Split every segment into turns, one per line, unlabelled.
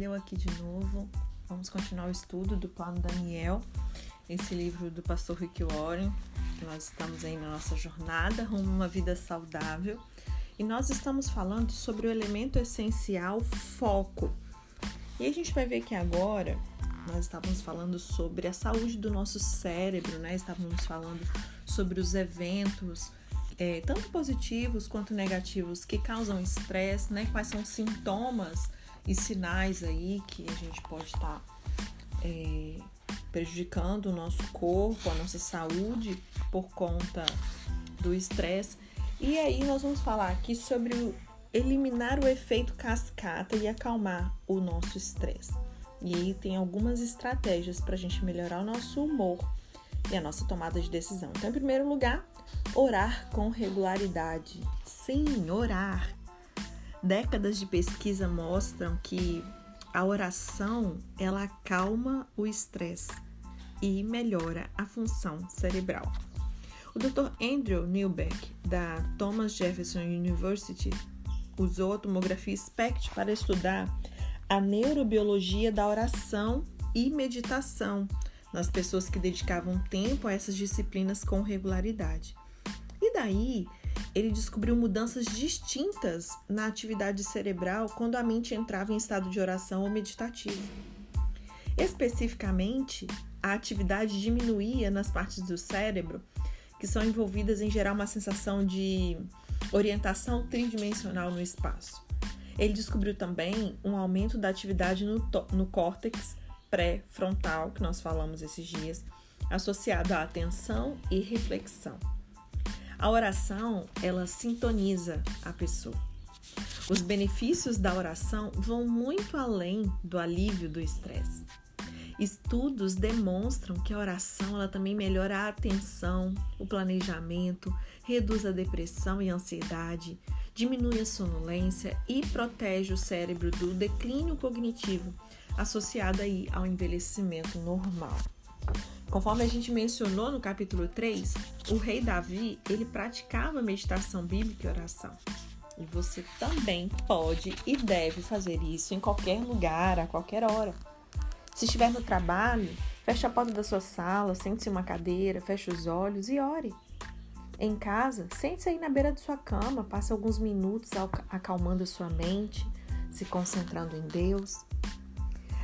olha eu aqui de novo. Vamos continuar o estudo do Plano Daniel, esse livro do pastor Rick Warren. Nós estamos aí na nossa jornada rumo a uma vida saudável e nós estamos falando sobre o elemento essencial foco. E a gente vai ver que agora nós estávamos falando sobre a saúde do nosso cérebro, né? Estávamos falando sobre os eventos, é, tanto positivos quanto negativos, que causam estresse, né? Quais são os sintomas e sinais aí que a gente pode estar tá, é, prejudicando o nosso corpo, a nossa saúde por conta do estresse. E aí nós vamos falar aqui sobre o, eliminar o efeito cascata e acalmar o nosso estresse. E aí tem algumas estratégias para a gente melhorar o nosso humor e a nossa tomada de decisão. Então, em primeiro lugar, Orar com regularidade. Sim, orar. Décadas de pesquisa mostram que a oração ela acalma o estresse e melhora a função cerebral. O Dr. Andrew Newbeck, da Thomas Jefferson University, usou a tomografia SPECT para estudar a neurobiologia da oração e meditação nas pessoas que dedicavam tempo a essas disciplinas com regularidade. E daí, ele descobriu mudanças distintas na atividade cerebral quando a mente entrava em estado de oração ou meditativo. Especificamente, a atividade diminuía nas partes do cérebro que são envolvidas em gerar uma sensação de orientação tridimensional no espaço. Ele descobriu também um aumento da atividade no, no córtex pré-frontal, que nós falamos esses dias, associado à atenção e reflexão. A oração, ela sintoniza a pessoa. Os benefícios da oração vão muito além do alívio do estresse. Estudos demonstram que a oração ela também melhora a atenção, o planejamento, reduz a depressão e ansiedade, diminui a sonolência e protege o cérebro do declínio cognitivo associado aí ao envelhecimento normal. Conforme a gente mencionou no capítulo 3, o rei Davi, ele praticava meditação bíblica e oração. E você também pode e deve fazer isso em qualquer lugar, a qualquer hora. Se estiver no trabalho, feche a porta da sua sala, sente-se em uma cadeira, feche os olhos e ore. Em casa, sente-se aí na beira de sua cama, passe alguns minutos acalmando a sua mente, se concentrando em Deus.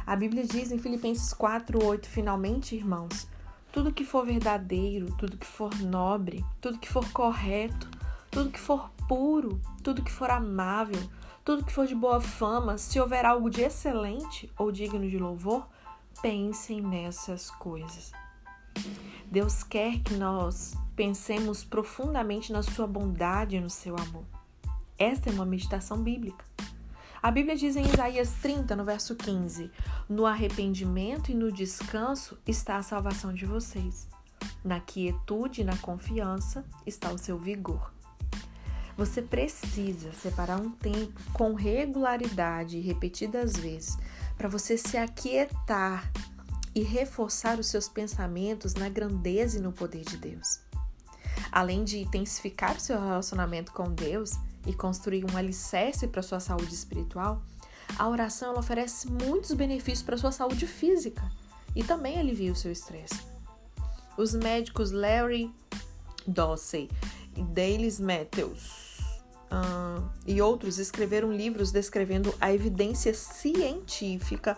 A Bíblia diz em Filipenses 4:8, finalmente, irmãos, tudo que for verdadeiro, tudo que for nobre, tudo que for correto, tudo que for puro, tudo que for amável, tudo que for de boa fama, se houver algo de excelente ou digno de louvor, pensem nessas coisas. Deus quer que nós pensemos profundamente na sua bondade e no seu amor. Esta é uma meditação bíblica. A Bíblia diz em Isaías 30, no verso 15: No arrependimento e no descanso está a salvação de vocês. Na quietude e na confiança está o seu vigor. Você precisa separar um tempo com regularidade e repetidas vezes para você se aquietar e reforçar os seus pensamentos na grandeza e no poder de Deus. Além de intensificar o seu relacionamento com Deus, e construir um alicerce para sua saúde espiritual, a oração ela oferece muitos benefícios para sua saúde física e também alivia o seu estresse. Os médicos Larry Dossey e Daley Matthews uh, e outros escreveram livros descrevendo a evidência científica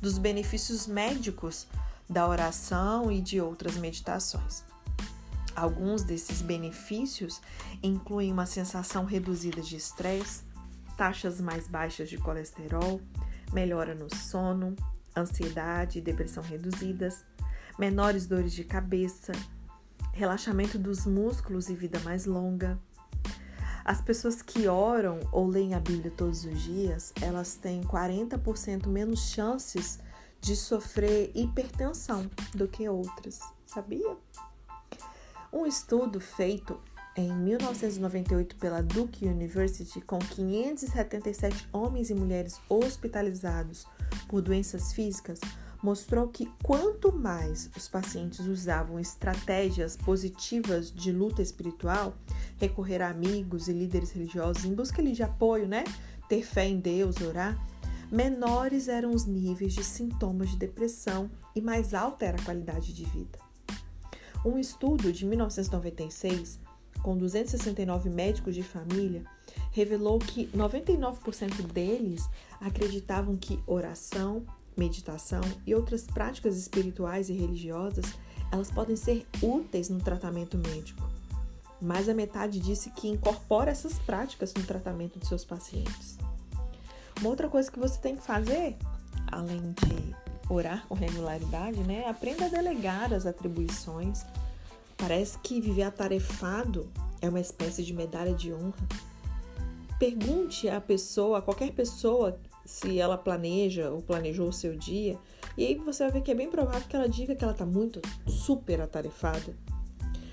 dos benefícios médicos da oração e de outras meditações. Alguns desses benefícios incluem uma sensação reduzida de estresse, taxas mais baixas de colesterol, melhora no sono, ansiedade e depressão reduzidas, menores dores de cabeça, relaxamento dos músculos e vida mais longa. As pessoas que oram ou leem a Bíblia todos os dias, elas têm 40% menos chances de sofrer hipertensão do que outras, sabia? Um estudo feito em 1998 pela Duke University com 577 homens e mulheres hospitalizados por doenças físicas mostrou que quanto mais os pacientes usavam estratégias positivas de luta espiritual, recorrer a amigos e líderes religiosos em busca de apoio, né? Ter fé em Deus, orar, menores eram os níveis de sintomas de depressão e mais alta era a qualidade de vida. Um estudo de 1996, com 269 médicos de família, revelou que 99% deles acreditavam que oração, meditação e outras práticas espirituais e religiosas, elas podem ser úteis no tratamento médico. Mais a metade disse que incorpora essas práticas no tratamento de seus pacientes. Uma outra coisa que você tem que fazer, além de orar com regularidade, né? Aprenda a delegar as atribuições. Parece que viver atarefado é uma espécie de medalha de honra. Pergunte à pessoa, a qualquer pessoa, se ela planeja ou planejou o seu dia, e aí você vai ver que é bem provável que ela diga que ela está muito super atarefada.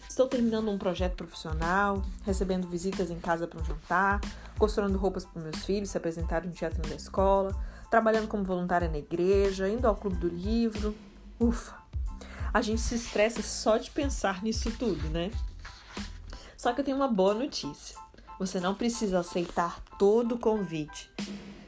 Estou terminando um projeto profissional, recebendo visitas em casa para um jantar, costurando roupas para meus filhos se apresentarem no teatro da escola, trabalhando como voluntária na igreja, indo ao clube do livro. Ufa! A gente se estressa só de pensar nisso tudo, né? Só que eu tenho uma boa notícia. Você não precisa aceitar todo o convite,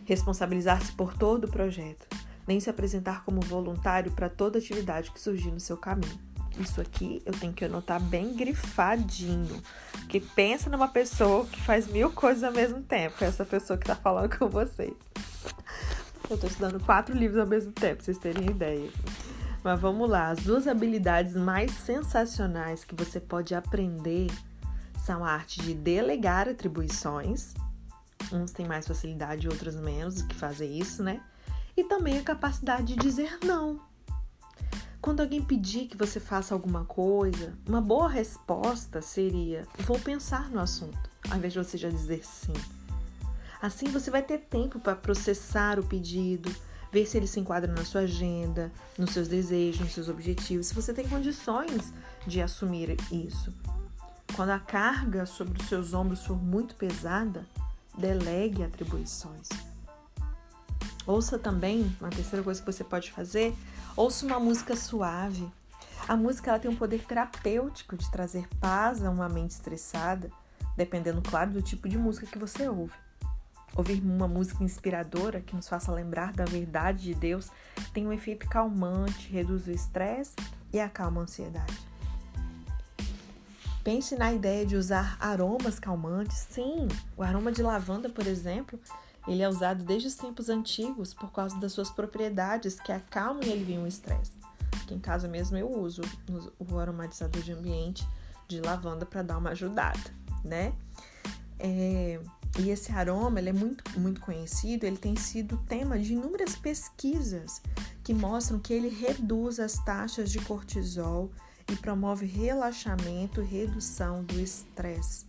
responsabilizar-se por todo o projeto, nem se apresentar como voluntário para toda atividade que surgir no seu caminho. Isso aqui eu tenho que anotar bem grifadinho. Que pensa numa pessoa que faz mil coisas ao mesmo tempo. Essa pessoa que está falando com vocês. Eu estou estudando quatro livros ao mesmo tempo, pra vocês terem ideia. Mas vamos lá, as duas habilidades mais sensacionais que você pode aprender são a arte de delegar atribuições. Uns têm mais facilidade, outros menos que fazer isso, né? E também a capacidade de dizer não. Quando alguém pedir que você faça alguma coisa, uma boa resposta seria: vou pensar no assunto, ao invés de você já dizer sim. Assim você vai ter tempo para processar o pedido, ver se ele se enquadra na sua agenda, nos seus desejos, nos seus objetivos, se você tem condições de assumir isso. Quando a carga sobre os seus ombros for muito pesada, delegue atribuições. Ouça também, uma terceira coisa que você pode fazer, ouça uma música suave. A música ela tem um poder terapêutico de trazer paz a uma mente estressada, dependendo, claro, do tipo de música que você ouve. Ouvir uma música inspiradora que nos faça lembrar da verdade de Deus tem um efeito calmante, reduz o estresse e acalma a ansiedade. Pense na ideia de usar aromas calmantes. Sim, o aroma de lavanda, por exemplo, ele é usado desde os tempos antigos por causa das suas propriedades que acalmam e aliviam o estresse. Aqui em casa mesmo eu uso o aromatizador de ambiente de lavanda para dar uma ajudada, né? É, e esse aroma ele é muito, muito conhecido, ele tem sido tema de inúmeras pesquisas que mostram que ele reduz as taxas de cortisol e promove relaxamento e redução do estresse.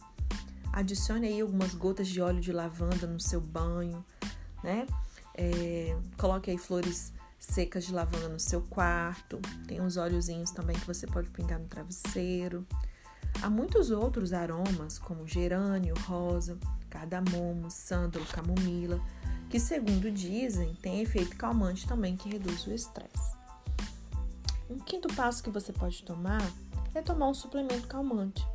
Adicione aí algumas gotas de óleo de lavanda no seu banho, né? É, coloque aí flores secas de lavanda no seu quarto. Tem uns óleozinhos também que você pode pingar no travesseiro. Há muitos outros aromas, como gerânio, rosa, cardamomo, sândalo, camomila, que, segundo dizem, tem efeito calmante também que reduz o estresse. Um quinto passo que você pode tomar é tomar um suplemento calmante.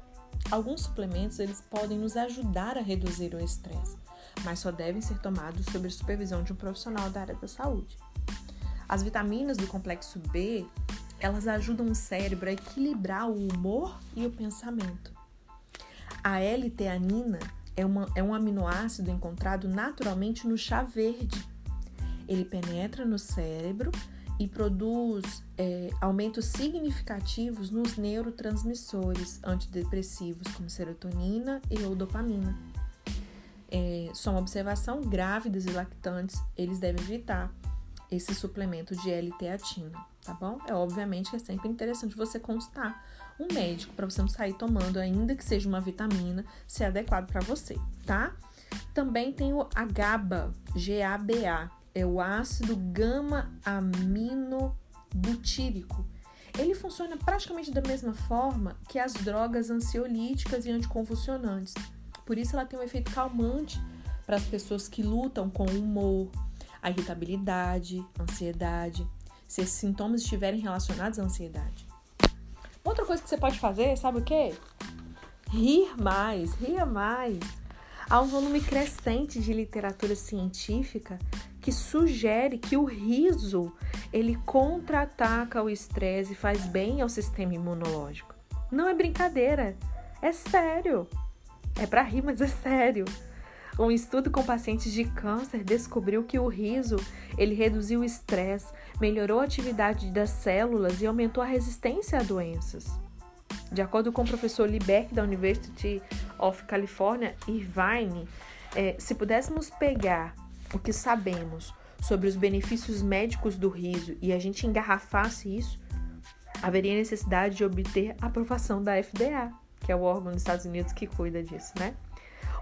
Alguns suplementos eles podem nos ajudar a reduzir o estresse, mas só devem ser tomados sob a supervisão de um profissional da área da saúde. As vitaminas do complexo B, elas ajudam o cérebro a equilibrar o humor e o pensamento. A L-teanina é, uma, é um aminoácido encontrado naturalmente no chá verde. Ele penetra no cérebro e produz é, aumentos significativos nos neurotransmissores antidepressivos, como serotonina e ou dopamina. É, só uma observação: grávidas e lactantes eles devem evitar esse suplemento de L-teatina, tá bom? É obviamente que é sempre interessante você constar um médico para você não sair tomando, ainda que seja uma vitamina, se é adequado para você, tá? Também tem o GABA, G-A-B-A, é o ácido gama-aminobutírico. Ele funciona praticamente da mesma forma que as drogas ansiolíticas e anticonvulsionantes. Por isso ela tem um efeito calmante para as pessoas que lutam com o humor, a irritabilidade, ansiedade, se esses sintomas estiverem relacionados à ansiedade. Outra coisa que você pode fazer, sabe o quê? Rir mais, ria mais. Há um volume crescente de literatura científica que sugere que o riso ele contra-ataca o estresse e faz bem ao sistema imunológico. Não é brincadeira, é sério. É para rir, mas é sério. Um estudo com pacientes de câncer descobriu que o riso ele reduziu o estresse, melhorou a atividade das células e aumentou a resistência a doenças. De acordo com o professor Liebeck da University of California, Irvine, é, se pudéssemos pegar o que sabemos sobre os benefícios médicos do riso e a gente engarrafasse isso, haveria necessidade de obter aprovação da FDA, que é o órgão dos Estados Unidos que cuida disso, né?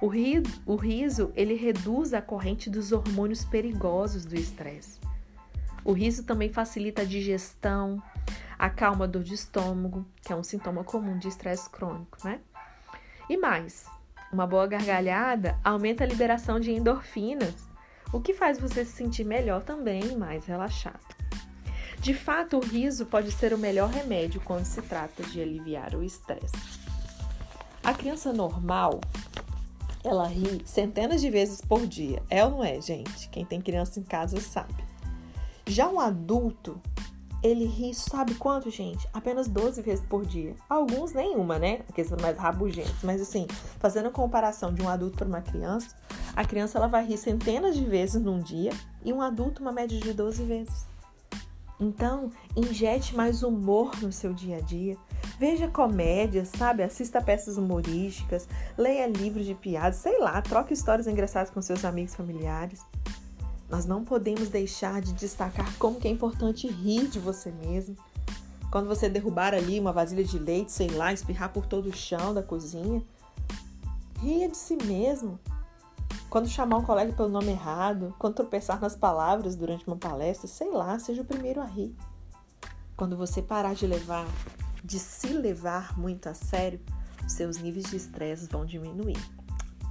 O, ri, o riso, ele reduz a corrente dos hormônios perigosos do estresse. O riso também facilita a digestão, acalma a dor de estômago, que é um sintoma comum de estresse crônico, né? E mais, uma boa gargalhada aumenta a liberação de endorfinas, o que faz você se sentir melhor também mais relaxado. De fato, o riso pode ser o melhor remédio quando se trata de aliviar o estresse. A criança normal, ela ri centenas de vezes por dia. É ou não é, gente? Quem tem criança em casa sabe. Já um adulto, ele ri, sabe quanto, gente? Apenas 12 vezes por dia. Alguns nenhuma, né? Aqueles mais rabugentos. Mas assim, fazendo a comparação de um adulto para uma criança, a criança ela vai rir centenas de vezes num dia e um adulto uma média de 12 vezes. Então, injete mais humor no seu dia a dia. Veja comédias, sabe? Assista peças humorísticas, leia livros de piadas, sei lá, troque histórias engraçadas com seus amigos familiares. Nós não podemos deixar de destacar como que é importante rir de você mesmo. Quando você derrubar ali uma vasilha de leite, sei lá, espirrar por todo o chão da cozinha, ria de si mesmo. Quando chamar um colega pelo nome errado, quando tropeçar nas palavras durante uma palestra, sei lá, seja o primeiro a rir. Quando você parar de levar, de se levar muito a sério, seus níveis de estresse vão diminuir.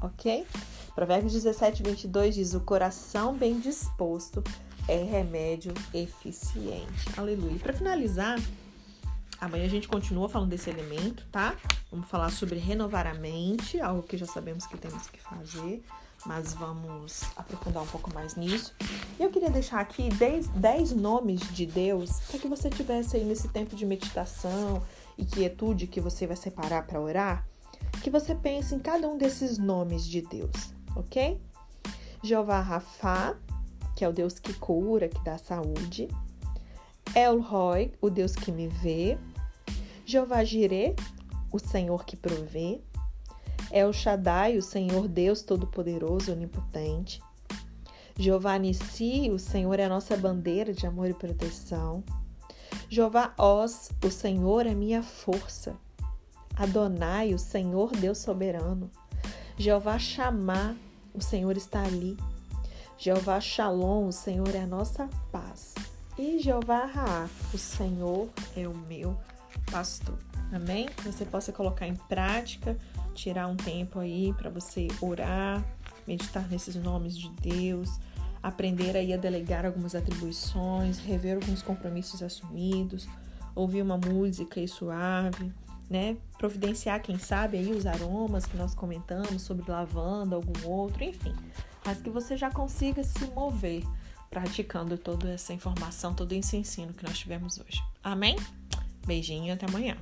Ok? Provérbios 17, 22 diz: O coração bem disposto é remédio eficiente. Aleluia. Para finalizar, amanhã a gente continua falando desse elemento, tá? Vamos falar sobre renovar a mente, algo que já sabemos que temos que fazer mas vamos aprofundar um pouco mais nisso. Eu queria deixar aqui 10, nomes de Deus para que você tivesse aí nesse tempo de meditação e quietude que você vai separar para orar, que você pense em cada um desses nomes de Deus, ok? Jeová Rafa, que é o Deus que cura, que dá saúde. El Roy, o Deus que me vê. Jeová Jireh, o Senhor que provê. É o Shaddai, o Senhor Deus Todo-Poderoso, Onipotente. Jeová Nissi, o Senhor é a nossa bandeira de amor e proteção. Jeová Os, o Senhor é minha força. Adonai, o Senhor Deus soberano. Jeová Chamá, o Senhor está ali. Jeová Shalom, o Senhor é a nossa paz. E Jeová Raá, o Senhor é o meu pastor. Amém? Que você possa colocar em prática tirar um tempo aí para você orar, meditar nesses nomes de Deus, aprender aí a delegar algumas atribuições, rever alguns compromissos assumidos, ouvir uma música aí suave, né? Providenciar, quem sabe, aí os aromas que nós comentamos sobre lavanda, algum outro, enfim. Mas que você já consiga se mover praticando toda essa informação, todo esse ensino que nós tivemos hoje. Amém? Beijinho, até amanhã.